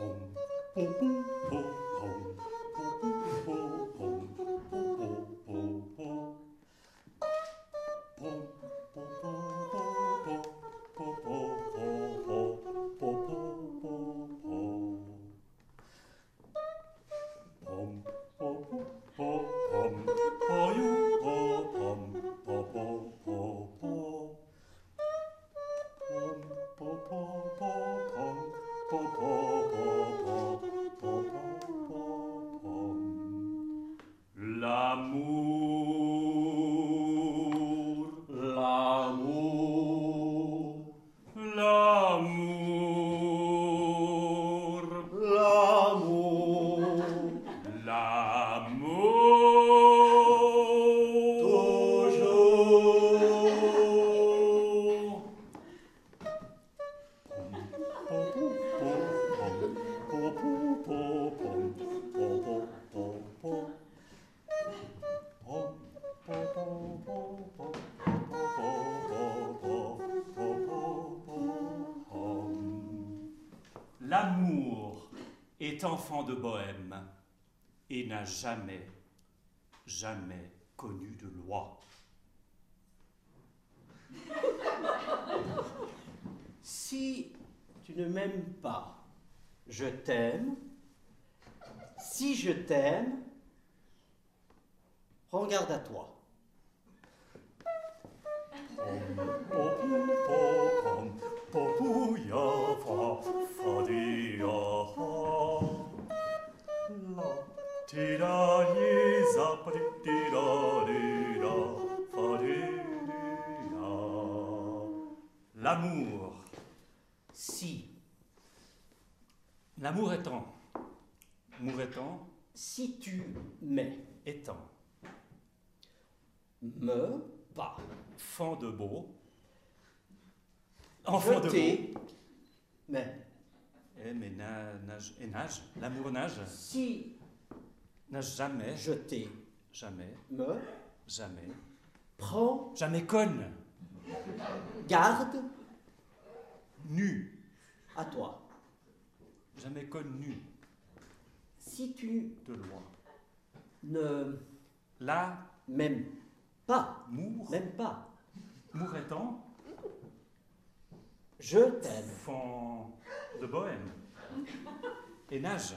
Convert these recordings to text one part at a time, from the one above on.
boom, boom, boom. Enfant de Bohème et n'a jamais, jamais connu de loi. Si tu ne m'aimes pas, je t'aime. Si je t'aime, prends garde à toi. L'amour. Si. L'amour étant. L'amour étant. Si tu m'es. Étant. Me pas. Fond de beau. Enfant de beau. Mais. Eh, mais nage, et nage. L'amour nage. Si. Nage jamais. Jeté. Jamais. Me. Jamais. Prends. Jamais conne. Garde. Nu. À toi. Jamais connu. Si tu. De loi. Ne. Là. Même pas. Mour. Même pas. Mouretant. Je t'aime. Fond de bohème. Et nage.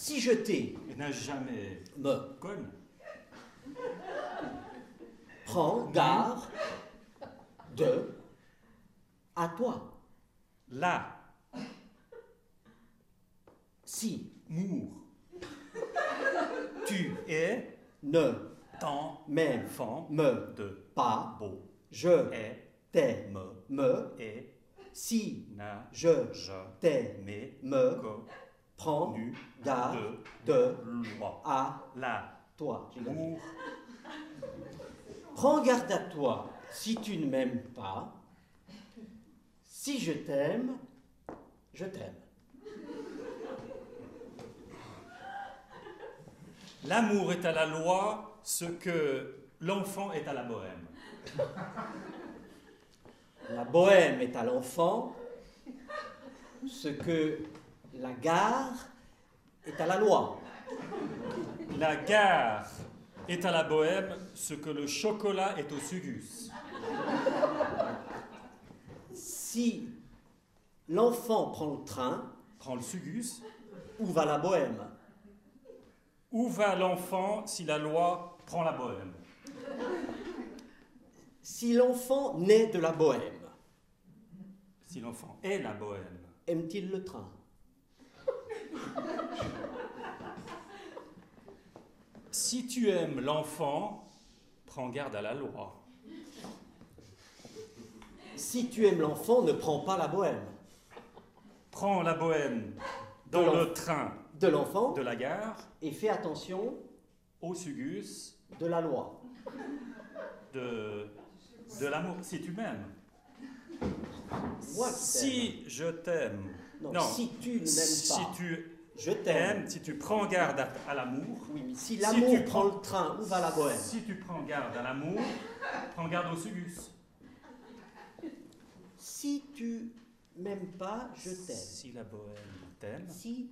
Si je t'ai. Et nage jamais. Me. Conne. Prends garde de à toi. Là. Si. Mour. Tu es. Ne. Tant. Même. Fond. Me. De. Pas. Beau. Je. T'es. Me. Et. Si. Na. Je. Je. T'es. Mais. Me. Prends. Nu. Garde. De. De. Loi. À. Là. Toi. Prends garde à toi si tu ne m'aimes pas. Si je t'aime, je t'aime. L'amour est à la loi ce que l'enfant est à la bohème. La bohème est à l'enfant ce que la gare est à la loi. La gare est à la bohème ce que le chocolat est au sugus. Si l'enfant prend le train, Prend le sugus. où va la bohème? Où va l'enfant si la loi prend la bohème? Si l'enfant naît de la bohème, Si l'enfant est la bohème. aime-t-il le train? Si tu aimes l'enfant, prends garde à la loi. Si tu aimes l'enfant, ne prends pas la bohème. Prends la bohème dans De le train De l'enfant de la gare, et fais attention au sugus, de la loi. de, de l'amour, si tu m'aimes. Moi Si je t'aime, Non, non, si tu ne m'aimes si pas, tu je t'aime. si tu prends garde à, à l'amour, Oui, mais si Si l'amour tu prend prends- le train, où va la bohème? si tu prends garde à l'amour, prends garde au sugus. Si tu m'aimes pas, je t'aime. Si la bohème t'aime, Si,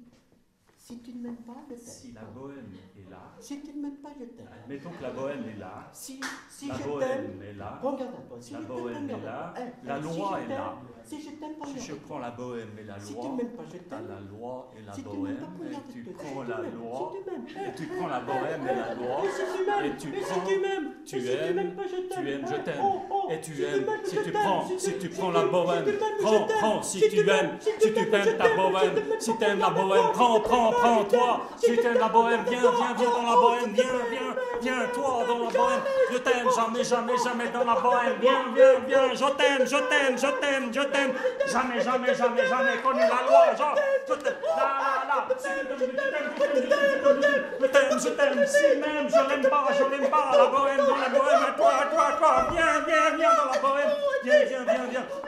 si tu ne m'aimes pas, je si t'aime. la bohème est là, Si tu ne m'aimes pas, je t'aime. admettons que la bohème est là, Si, si la je bohème est là, regarde à toi. Si La bohème est là. Eh, la eh, loi si est là. Si je t'aime, si regarde je prends la bohème et la Si tu loi, ne m'aimes pas, je t'aime. la loi et la Si bohème, pas, et tu prends Si la loi, Si et tu prends la bohème et la loi, Et si tu m'aimes, et tu si prends- tu si aimes, tu pas, aimes, je Eh, t'aime. oh, oh, Et tu si aimes, si tu prends, Si si tu- si prends la bohème, si prends, prends, Si si tu aimes, si si tu je ta bohème, Si tu si t'aimes la bohème, prends, prends, prends, toi, Si si tu t'aimes la bohème, je viens, t'aime. viens, viens dans la bohème, viens, viens, viens, toi dans la bohème, je t'aime, jamais, jamais, jamais dans la bohème, viens, viens, viens, je t'aime, je t'aime, je t'aime, je t'aime, jamais, jamais, jamais, jamais connu la loi, genre, je t'aime, je t'aime, je t'aime, je t'aime, je t'aime, je t'aime, je t'aime, si même je l'aime pas, je l'aime pas, la bohème, dans la bohème, toi, toi, toi, viens, viens, viens dans la bohème, viens, viens, viens, viens.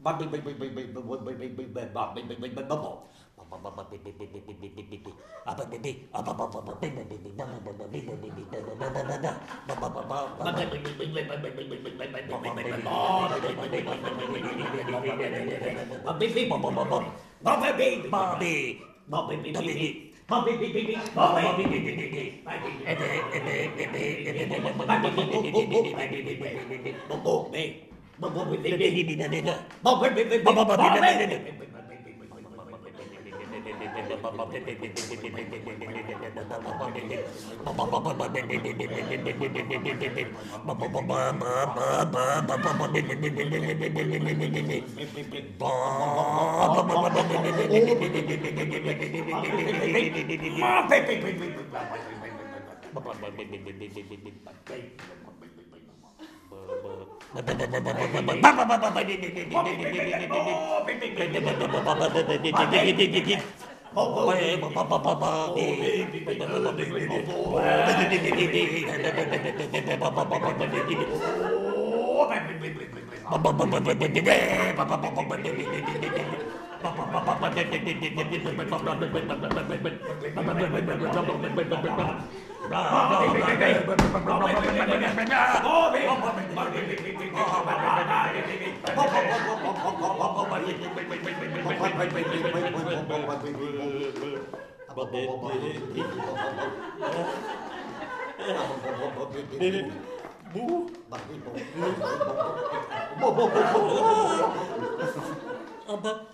Bobby, Bobby, Bobby, Bye. Oh, Bu. Apa?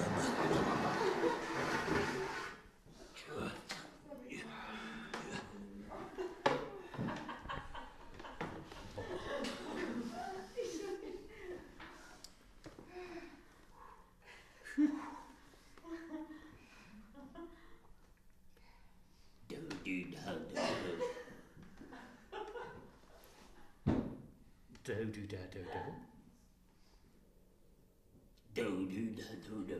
Do, do, da, do, do. Do, do, da, do, do.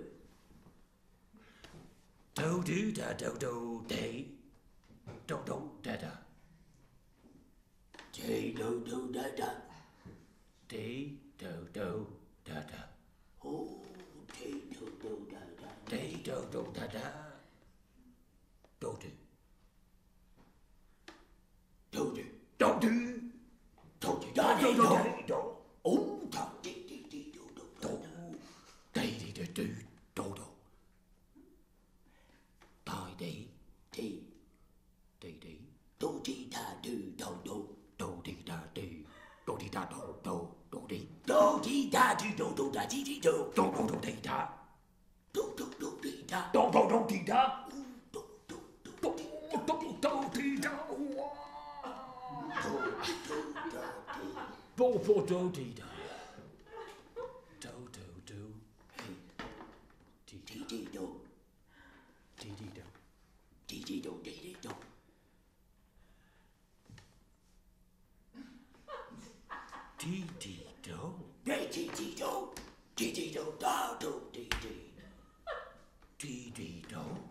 Do, do, da, do, do, day. Do, do, da, da. Day, do, do, da, da. Day, do, do, da, da. Oh, day, do, do, da, da. Day, do, do, da, da. Do, do. Do, do. Do, do do do do dee da. Do do do dee da. Do, do, do, dee, da. Do, do, do. Dee, Dee, dee, do. dee, dee, do. Dee, dee, do, dee, dee, do. Dee, dee, do. Dee, dee, dee, do. Dee, dee, do, da, do, dee, dee. Dee, dee, do.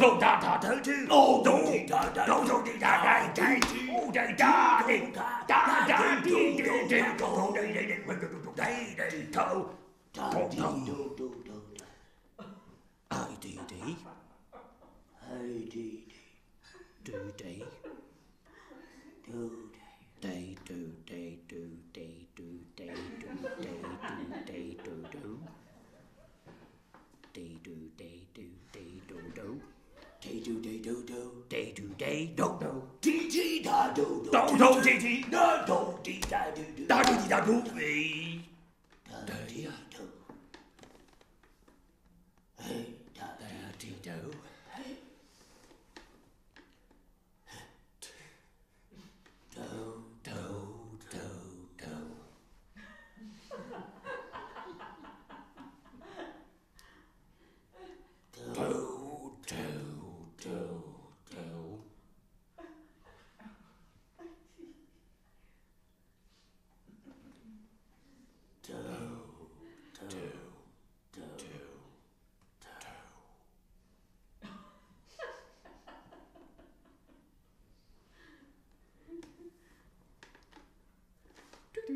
do da da da do. Oh do da da do do di da da da di. Oh da da di da da di di di do do di di di do do di di do. Da di do do do. I di di. Hey di di. Do di. Do. Do, dee, dee. Da, do, dee, da, do. Da, dee, da, do,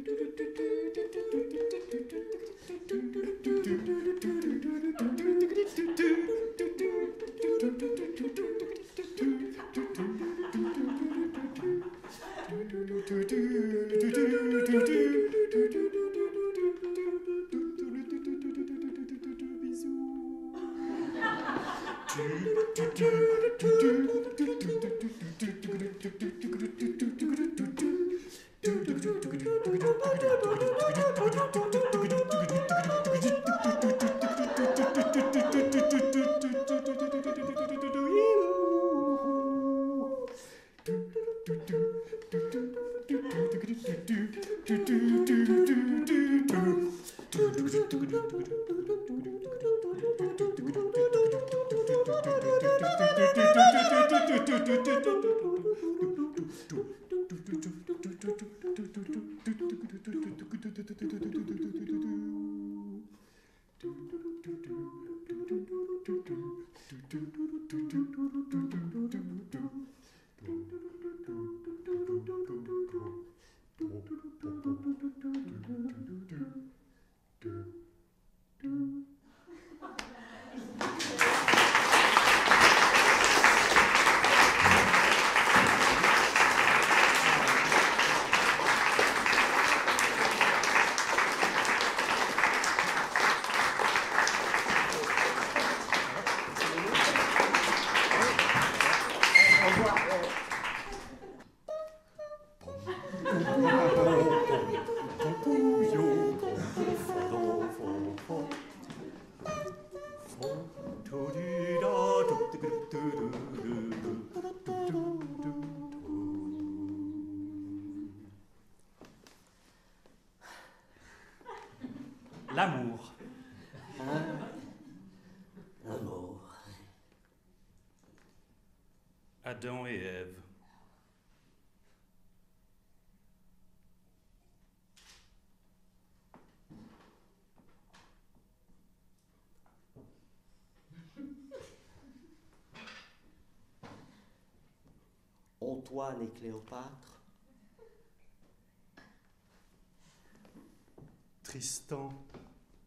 do do do トゥトゥトゥトトトト Adam et Ève. Antoine et Cléopâtre. Tristan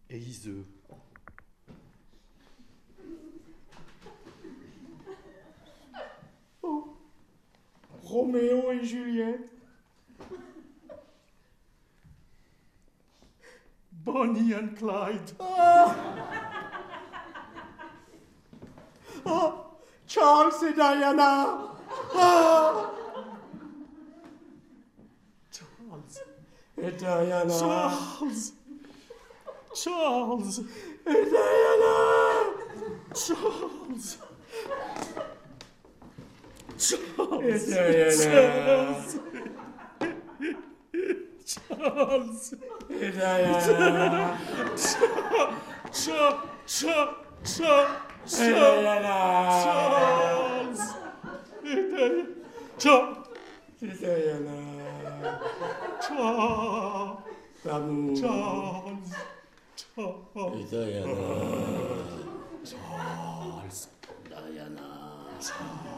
et Iseux. Roméo et Juliette. Bonnie and Clyde. Charles et Diana. Ah, Charles. et Diana. Charles. Charles. Et Diana. Charles. Charles. Yeter ya. Charles. Charles. Yeter ya. Charles. Charles. Charles. Charles. Yeter ya. Charles. Yeter ya. Charles. Bravo. Charles. Charles. Yeter ya. Charles. Dayana. Charles.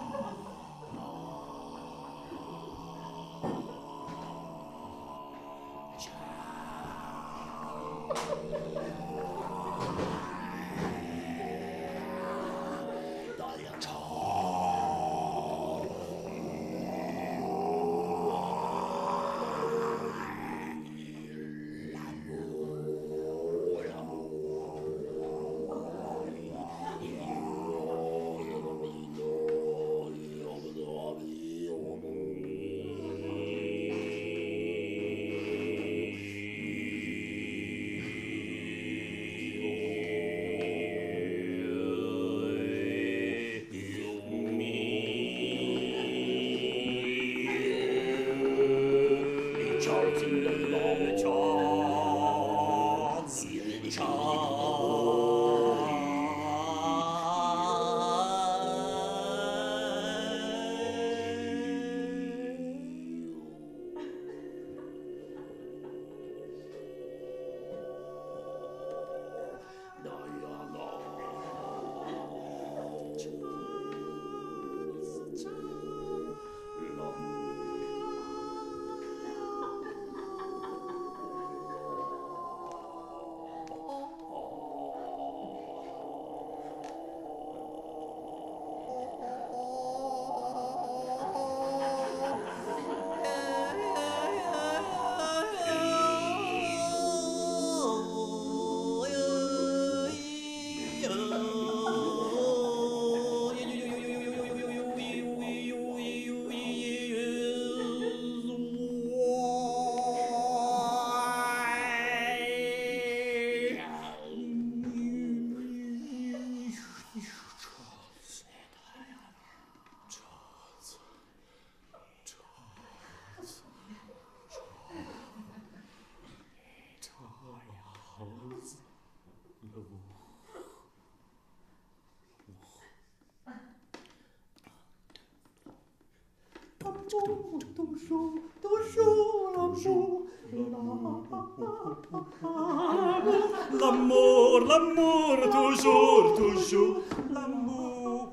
L'amour, l'amour, toujours, toujours, l'amour.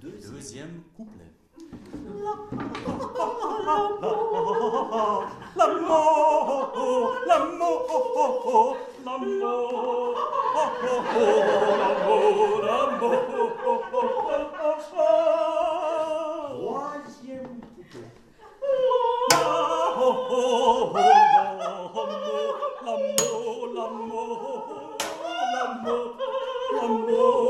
Deuxième couplet. L'amour, l'amour, l'amour, l'amour, l'amour. L'amour, l'amour, l'amour, l'amour.